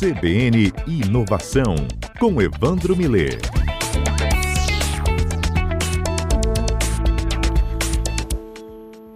CBN Inovação, com Evandro Miller.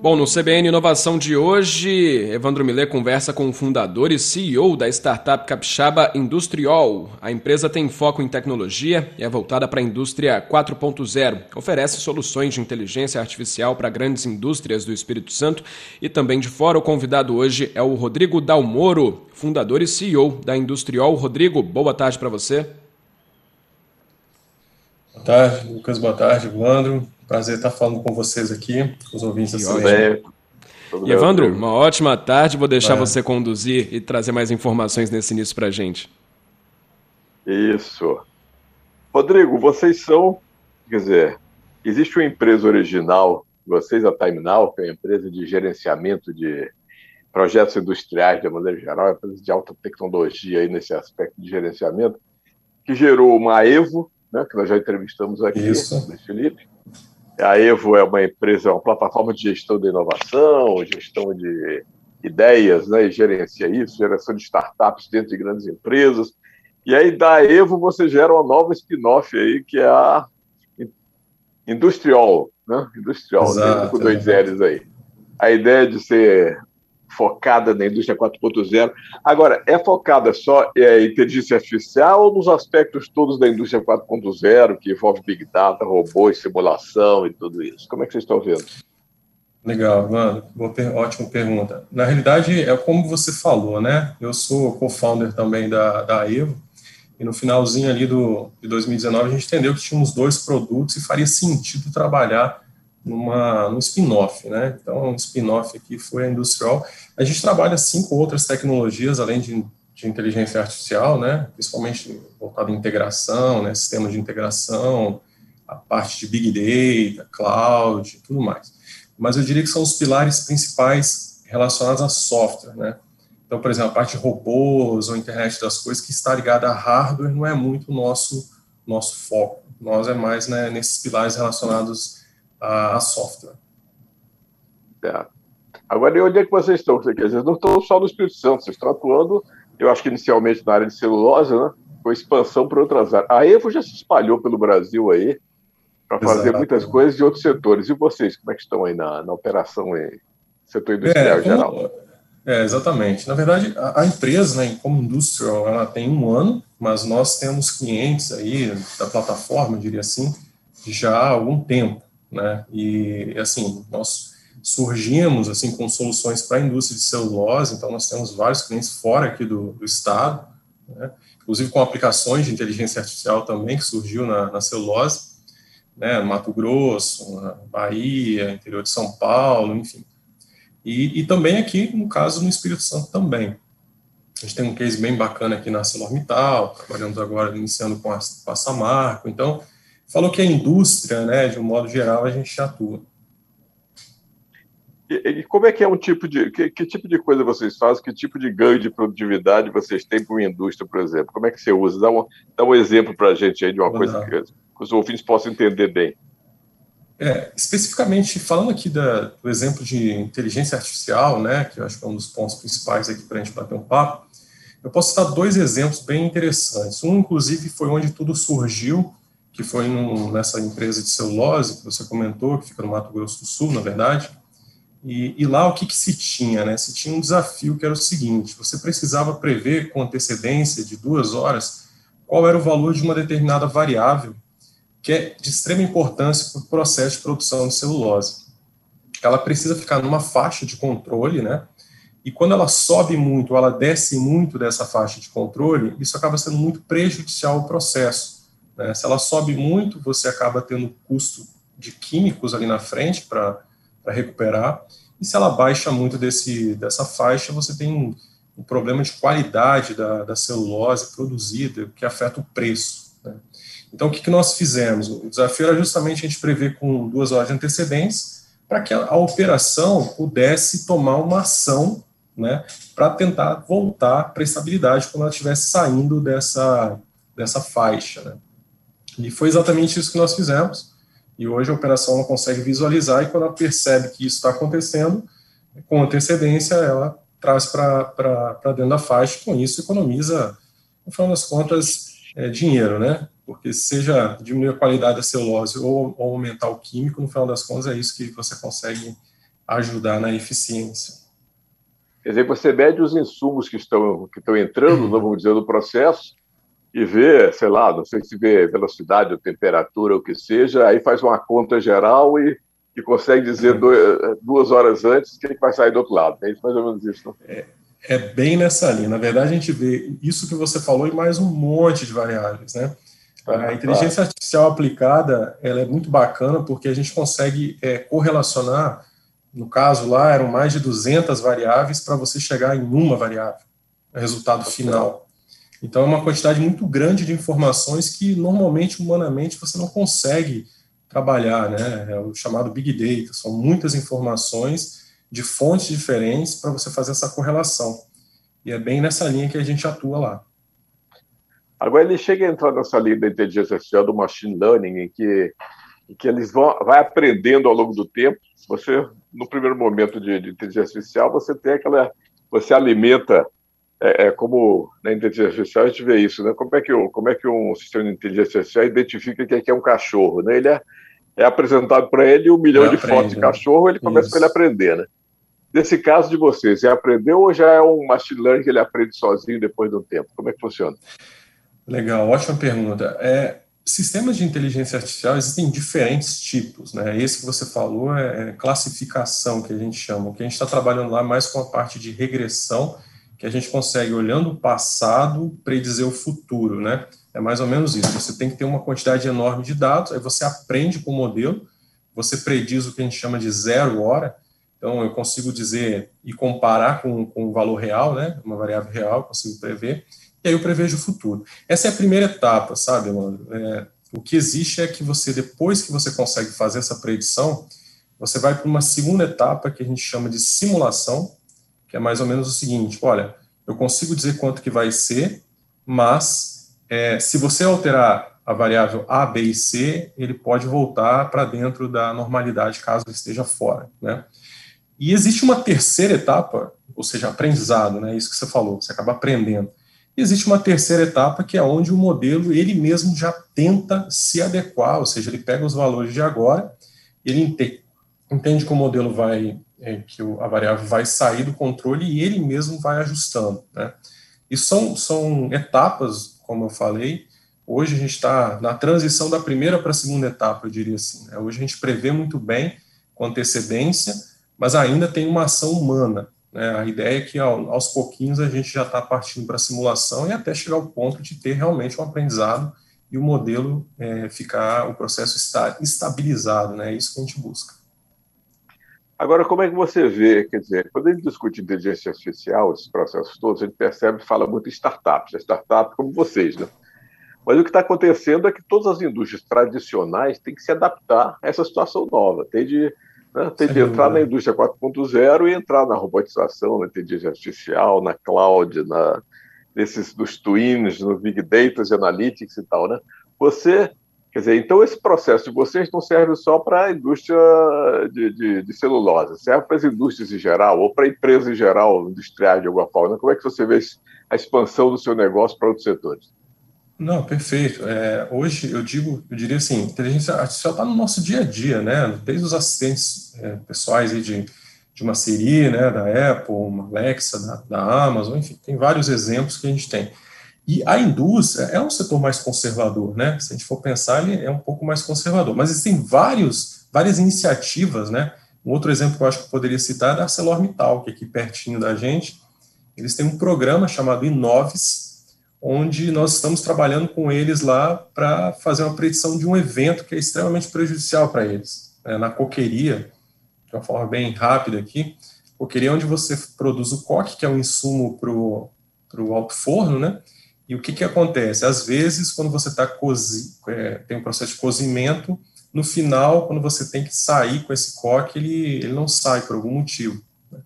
Bom, no CBN Inovação de hoje, Evandro Miller conversa com o fundador e CEO da startup capixaba Industriol. A empresa tem foco em tecnologia e é voltada para a indústria 4.0. Oferece soluções de inteligência artificial para grandes indústrias do Espírito Santo e também de fora. O convidado hoje é o Rodrigo Dalmoro, fundador e CEO da Industriol. Rodrigo, boa tarde para você. Boa tarde, Lucas. Boa tarde, Evandro. Prazer estar falando com vocês aqui, com os ouvintes da. E Evandro, uma ótima tarde. Vou deixar é. você conduzir e trazer mais informações nesse início para a gente. Isso. Rodrigo, vocês são, quer dizer, existe uma empresa original, vocês, a TimeNow, que é uma empresa de gerenciamento de projetos industriais de maneira geral, uma empresa de alta tecnologia aí nesse aspecto de gerenciamento, que gerou uma Evo, né, que nós já entrevistamos aqui, Isso. Felipe, a Evo é uma empresa, uma plataforma de gestão de inovação, gestão de ideias, né, e gerencia isso, geração de startups dentro de grandes empresas. E aí, da Evo, você gera uma nova spin-off aí, que é a Industrial, né? Industrial, Exato, com dois L's aí. A ideia de ser focada na indústria 4.0. Agora, é focada só em é, inteligência artificial ou nos aspectos todos da indústria 4.0, que envolve Big Data, robôs, simulação e tudo isso? Como é que vocês estão vendo? Legal, mano. Boa, ótima pergunta. Na realidade, é como você falou, né? Eu sou co-founder também da, da Evo, e no finalzinho ali do, de 2019 a gente entendeu que tínhamos dois produtos e faria sentido trabalhar numa, num spin-off, né? Então, um spin-off aqui foi a Industrial. A gente trabalha, sim, com outras tecnologias, além de, de inteligência artificial, né? Principalmente voltado à integração, né? Sistemas de integração, a parte de Big Data, Cloud, tudo mais. Mas eu diria que são os pilares principais relacionados a software, né? Então, por exemplo, a parte de robôs ou internet das coisas que está ligada a hardware não é muito o nosso, nosso foco. Nós é mais né, nesses pilares relacionados a, a software. É. Agora, e onde é que vocês estão? Vocês não estão só no Espírito Santo, vocês estão atuando, eu acho que inicialmente na área de celulose, né? com expansão para outras áreas. A Evo já se espalhou pelo Brasil aí para fazer muitas coisas de outros setores. E vocês, como é que estão aí na, na operação em setor industrial é, geral? É, exatamente. Na verdade, a, a, empresa, né, como industrial, ela tem um ano, mas nós temos clientes aí da plataforma, eu diria assim, já há algum tempo né? E assim, nós surgimos assim com soluções para a indústria de celulose, então nós temos vários clientes fora aqui do, do estado, né? inclusive com aplicações de inteligência artificial também que surgiu na, na celulose, né? Mato Grosso, na Bahia, interior de São Paulo, enfim. E, e também aqui, no caso, no Espírito Santo também. A gente tem um case bem bacana aqui na ArcelorMittal, trabalhamos agora iniciando com a, com a Samarco, então falou que a indústria, né, de um modo geral, a gente atua. E, e como é que é um tipo de. Que, que, tipo de coisa vocês fazem? Que tipo de ganho de produtividade vocês têm para uma indústria, por exemplo? Como é que você usa? Dá um, dá um exemplo para a gente aí de uma Vou coisa que, que, os ouvintes possam entender bem. É, especificamente, falando aqui da, do exemplo de inteligência artificial, né, que eu acho que é um dos pontos principais aqui para a gente bater um papo, eu posso citar dois exemplos bem interessantes. Um, inclusive, foi onde tudo surgiu, que foi nessa empresa de celulose que você comentou, que fica no Mato Grosso do Sul, na verdade. E, e, lá o que, que se tinha? Né? Se tinha um desafio que era o seguinte: você precisava prever com antecedência de duas horas qual era o valor de uma determinada variável que é de extrema importância para o processo de produção de celulose. Ela precisa ficar numa faixa de controle, né? E quando ela sobe muito, ela desce muito dessa faixa de controle, isso acaba sendo muito prejudicial ao processo né? Se ela sobe muito, você acaba tendo custo de químicos ali na frente para recuperar, e se ela baixa muito desse, dessa faixa, você tem um, problema de qualidade da, da, celulose produzida, que afeta o preço. Né? Então, o que, que nós fizemos? O desafio era justamente a gente prever com duas horas de antecedência para que a, a, operação pudesse tomar uma ação né, para tentar voltar para a estabilidade quando ela estivesse saindo dessa, dessa faixa. Né? E foi exatamente isso que nós fizemos. E hoje a operação ela consegue visualizar e quando ela percebe que isso está acontecendo, com antecedência ela traz para dentro da faixa, com isso economiza no final das contas, é dinheiro, né? Porque seja diminuir a qualidade da celulose ou, ou aumentar o químico, no final das contas é isso que você consegue ajudar na eficiência. Quer dizer, você mede os insumos que estão, que estão entrando, vamos dizer, no processo, e vê, sei lá, não sei se vê velocidade ou temperatura, ou o que seja, aí faz uma conta geral e, e consegue dizer uhum. dois, duas horas antes o que, vai sair do outro lado. É mais ou menos isso. É, é bem nessa linha. Na verdade, a gente vê isso que você falou e mais um monte de variáveis, né? A inteligência artificial aplicada, ela é muito bacana porque a gente consegue é, correlacionar, no caso lá, eram mais de 200 variáveis para você chegar em uma variável, resultado final. Então, é uma quantidade muito grande de informações que, normalmente, humanamente, você não consegue trabalhar, né? É o chamado Big Data, são muitas informações de fontes diferentes para você fazer essa correlação. E é bem nessa linha que a gente atua lá. Agora, ele chega a entrar nessa linha da inteligência artificial, do machine learning, em que, em que eles vão vai aprendendo ao longo do tempo. Você, no primeiro momento de, de inteligência artificial, você tem aquela. Você alimenta é, é, como na inteligência artificial a gente vê isso, né? Como é que, como é que um sistema de inteligência artificial identifica que é um cachorro, né? Ele é, é apresentado para ele um milhão de aprende, fotos de né? cachorro, ele começa com ele aprender, né? Nesse caso de vocês, é aprendeu ou já é um machine learning que ele aprende sozinho depois de um tempo? Como é que funciona? Legal, ótima pergunta. É, sistemas de inteligência artificial existem diferentes tipos, né? Esse que você falou é, é classificação, que a gente chama. O que a gente está trabalhando lá mais com a parte de regressão que a gente consegue, olhando o passado, predizer o futuro, né? É mais ou menos isso. Você tem que ter uma quantidade enorme de dados, aí você aprende com o modelo, você prediz o que a gente chama de zero hora, então eu consigo dizer e comparar com, com o valor real, né? Uma variável real, consigo prever, e aí eu prevejo o futuro. Essa é a primeira etapa, sabe, mano? É, o que existe é que você, depois que você consegue fazer essa predição, você vai para uma segunda etapa que a gente chama de simulação, que é mais ou menos o seguinte: olha, eu consigo dizer quanto que vai ser, mas é, se você alterar a variável A, B e C, ele pode voltar para dentro da normalidade caso esteja fora, né? E existe uma terceira etapa, ou seja, aprendizado, né? Isso que você falou, você acaba aprendendo. E existe uma terceira etapa que é onde o modelo ele mesmo já tenta se adequar, ou seja, ele pega os valores de agora, ele entende que o modelo vai é, que a variável vai sair do controle e ele mesmo vai ajustando. Né? E são, são etapas, como eu falei, hoje a gente está na transição da primeira para a segunda etapa, eu diria assim. Né? Hoje a gente prevê muito bem, com antecedência, mas ainda tem uma ação humana. Né? A ideia é que ao, aos pouquinhos a gente já está partindo para a simulação e até chegar ao ponto de ter realmente um aprendizado e o modelo é, ficar, o processo estar estabilizado, né? é isso que a gente busca. Agora, como é que você vê, quer dizer, quando a gente discute inteligência artificial, esses processos todos, a gente percebe, fala muito em startups, startups como vocês, né? Mas o que está acontecendo é que todas as indústrias tradicionais têm que se adaptar a essa situação nova, tem de, né, tem de entrar na indústria 4.0 e entrar na robotização, na inteligência artificial, na cloud, na, nesses dos twins, no big data, analytics e tal, né? Você Quer dizer, então esse processo de vocês não serve só para a indústria de, de, de, celulose, serve para as indústrias em geral, ou para empresas em geral, industriais de alguma forma. Como é que você vê a expansão do seu negócio para outros setores? Não, perfeito. É, hoje eu digo, eu diria assim, inteligência artificial está no nosso dia a dia, né? Desde os assistentes é, pessoais aí de, de uma Siri, né, da Apple, uma Alexa, da, da Amazon, enfim, tem vários exemplos que a gente tem. E a indústria é um setor mais conservador, né? Se a gente for pensar, ele é um pouco mais conservador. Mas existem vários, várias iniciativas, né? Um outro exemplo que eu acho que eu poderia citar é da ArcelorMittal, que é aqui pertinho da gente. Eles têm um programa chamado Inoves, onde nós estamos trabalhando com eles lá para fazer uma predição de um evento que é extremamente prejudicial para eles. Né? Na coqueria, de uma forma bem rápida aqui, coqueria é onde você produz o coque, que é um insumo para o alto forno, né? E o que, que acontece? Às vezes, quando você está cozi... É, tem um processo de cozimento, no final, quando você tem que sair com esse coque, ele, ele não sai por algum motivo. Né?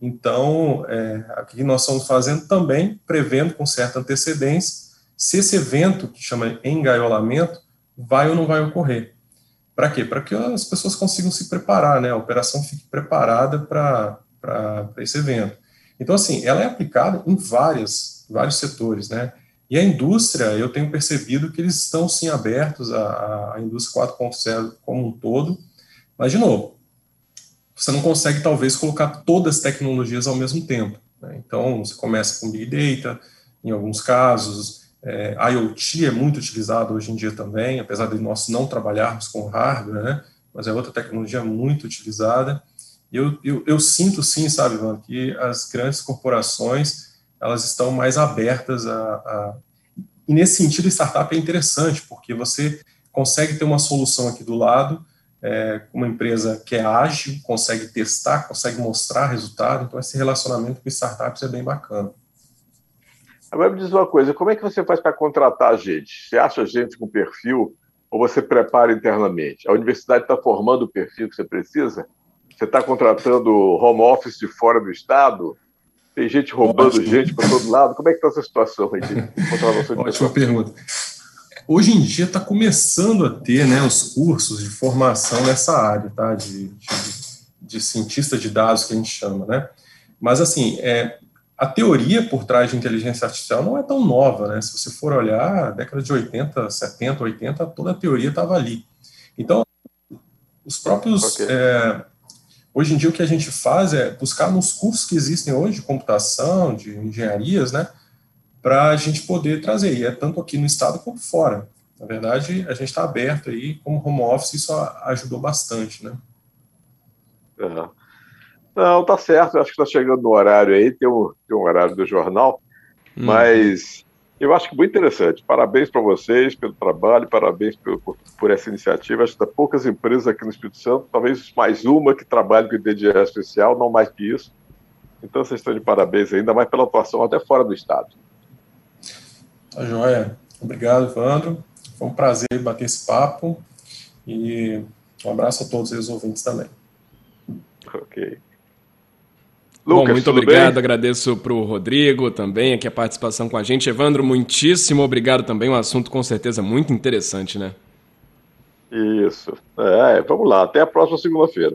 Então, é, o que nós estamos fazendo também, prevendo com certa antecedência, se esse evento, que chama engaiolamento, vai ou não vai ocorrer. Para quê? Para que as pessoas consigam se preparar, né? a operação fique preparada para esse evento. Então, assim, ela é aplicada em várias vários setores, né? E a indústria, eu tenho percebido que eles estão sim abertos à, à indústria 4.0 como um todo, mas, de novo, você não consegue talvez colocar todas as tecnologias ao mesmo tempo. Né? Então, você começa com Big Data, em alguns casos, é, IoT é muito utilizado hoje em dia também, apesar de nós não trabalharmos com hardware, né? mas é outra tecnologia muito utilizada. E eu, eu, eu sinto sim, sabe, Ivan, que as grandes corporações elas estão mais abertas a, a... E nesse sentido, startup é interessante, porque você consegue ter uma solução aqui do lado, é, uma empresa que é ágil, consegue testar, consegue mostrar resultado, então esse relacionamento com startups é bem bacana. Agora me diz uma coisa, como é que você faz para contratar gente? Você acha gente com perfil ou você prepara internamente? A universidade está formando o perfil que você precisa? Você está contratando home office de fora do estado? Tem gente roubando Ótimo. gente para todo lado? Como é que está essa situação aí Ótima pergunta. Hoje em dia está começando a ter né, os cursos de formação nessa área, tá? De, de, de, cientista de dados que a gente chama, né? Mas assim, é, a teoria por trás de inteligência artificial não é tão nova, né? Se você for olhar, década de 80, 70, 80, toda a teoria estava ali. Então, os próprios okay. é, Hoje em dia, o que a gente faz é buscar nos cursos que existem hoje, de computação, de engenharias, né, para a gente poder trazer, e é tanto aqui no estado como fora. Na verdade, a gente está aberto aí, como home office, isso ajudou bastante, né? Uhum. Não, tá certo, acho que está chegando no horário aí, tem um, tem um horário do jornal, hum. mas eu acho que muito interessante. Parabéns para vocês pelo trabalho, parabéns por, por, por, essa iniciativa. Acho que há poucas empresas aqui no Espírito Santo, talvez mais uma que trabalhe com inteligência artificial, não mais que isso. Então vocês estão de parabéns ainda mais pela atuação até fora do Estado. Tá joia. Obrigado, Evandro. Foi um prazer bater esse papo e um abraço a todos os ouvintes também. Ok. Lucas, Bom, muito obrigado, bem? agradeço para o Rodrigo também aqui a participação com a gente. Evandro, muitíssimo obrigado também, um assunto com certeza muito interessante, né? Isso. É, vamos lá, até a próxima segunda-feira.